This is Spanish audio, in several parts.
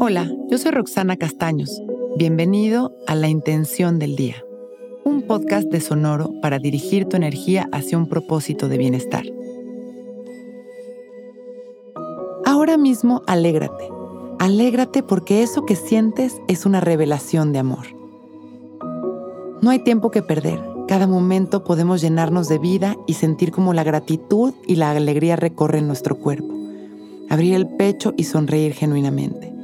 Hola, yo soy Roxana Castaños. Bienvenido a La Intención del Día, un podcast de Sonoro para dirigir tu energía hacia un propósito de bienestar. Ahora mismo alégrate. Alégrate porque eso que sientes es una revelación de amor. No hay tiempo que perder. Cada momento podemos llenarnos de vida y sentir como la gratitud y la alegría recorren nuestro cuerpo. Abrir el pecho y sonreír genuinamente.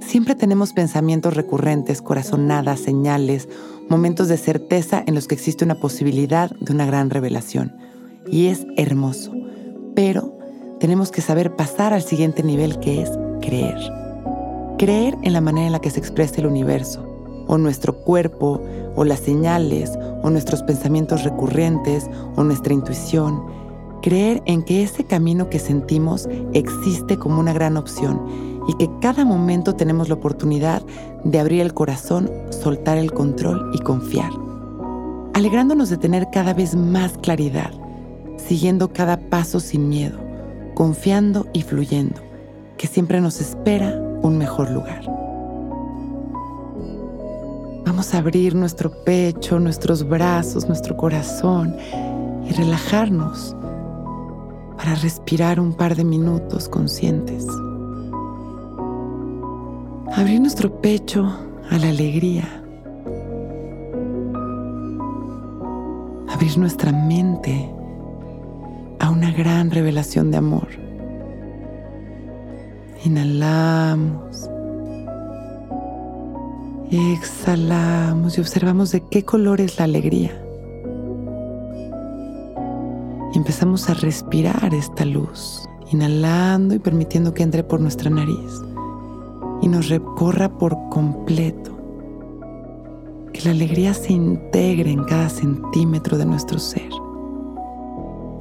Siempre tenemos pensamientos recurrentes, corazonadas, señales, momentos de certeza en los que existe una posibilidad de una gran revelación. Y es hermoso. Pero tenemos que saber pasar al siguiente nivel que es creer. Creer en la manera en la que se expresa el universo, o nuestro cuerpo, o las señales, o nuestros pensamientos recurrentes, o nuestra intuición. Creer en que ese camino que sentimos existe como una gran opción y que cada momento tenemos la oportunidad de abrir el corazón, soltar el control y confiar. Alegrándonos de tener cada vez más claridad, siguiendo cada paso sin miedo, confiando y fluyendo, que siempre nos espera un mejor lugar. Vamos a abrir nuestro pecho, nuestros brazos, nuestro corazón y relajarnos para respirar un par de minutos conscientes. Abrir nuestro pecho a la alegría. Abrir nuestra mente a una gran revelación de amor. Inhalamos. Exhalamos y observamos de qué color es la alegría. Y empezamos a respirar esta luz, inhalando y permitiendo que entre por nuestra nariz y nos recorra por completo. Que la alegría se integre en cada centímetro de nuestro ser,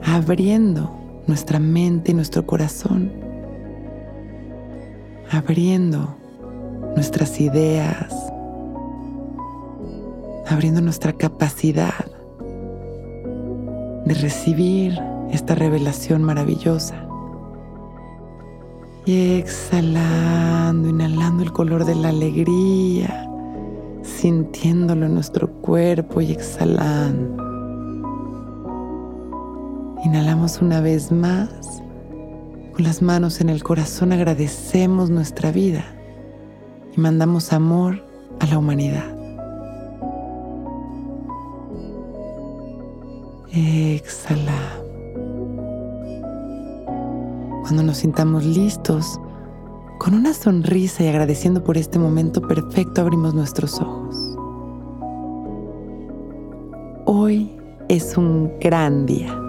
abriendo nuestra mente y nuestro corazón, abriendo nuestras ideas, abriendo nuestra capacidad de recibir esta revelación maravillosa. Y exhalando, inhalando el color de la alegría, sintiéndolo en nuestro cuerpo y exhalando. Inhalamos una vez más. Con las manos en el corazón agradecemos nuestra vida y mandamos amor a la humanidad. Exhala. Cuando nos sintamos listos, con una sonrisa y agradeciendo por este momento perfecto, abrimos nuestros ojos. Hoy es un gran día.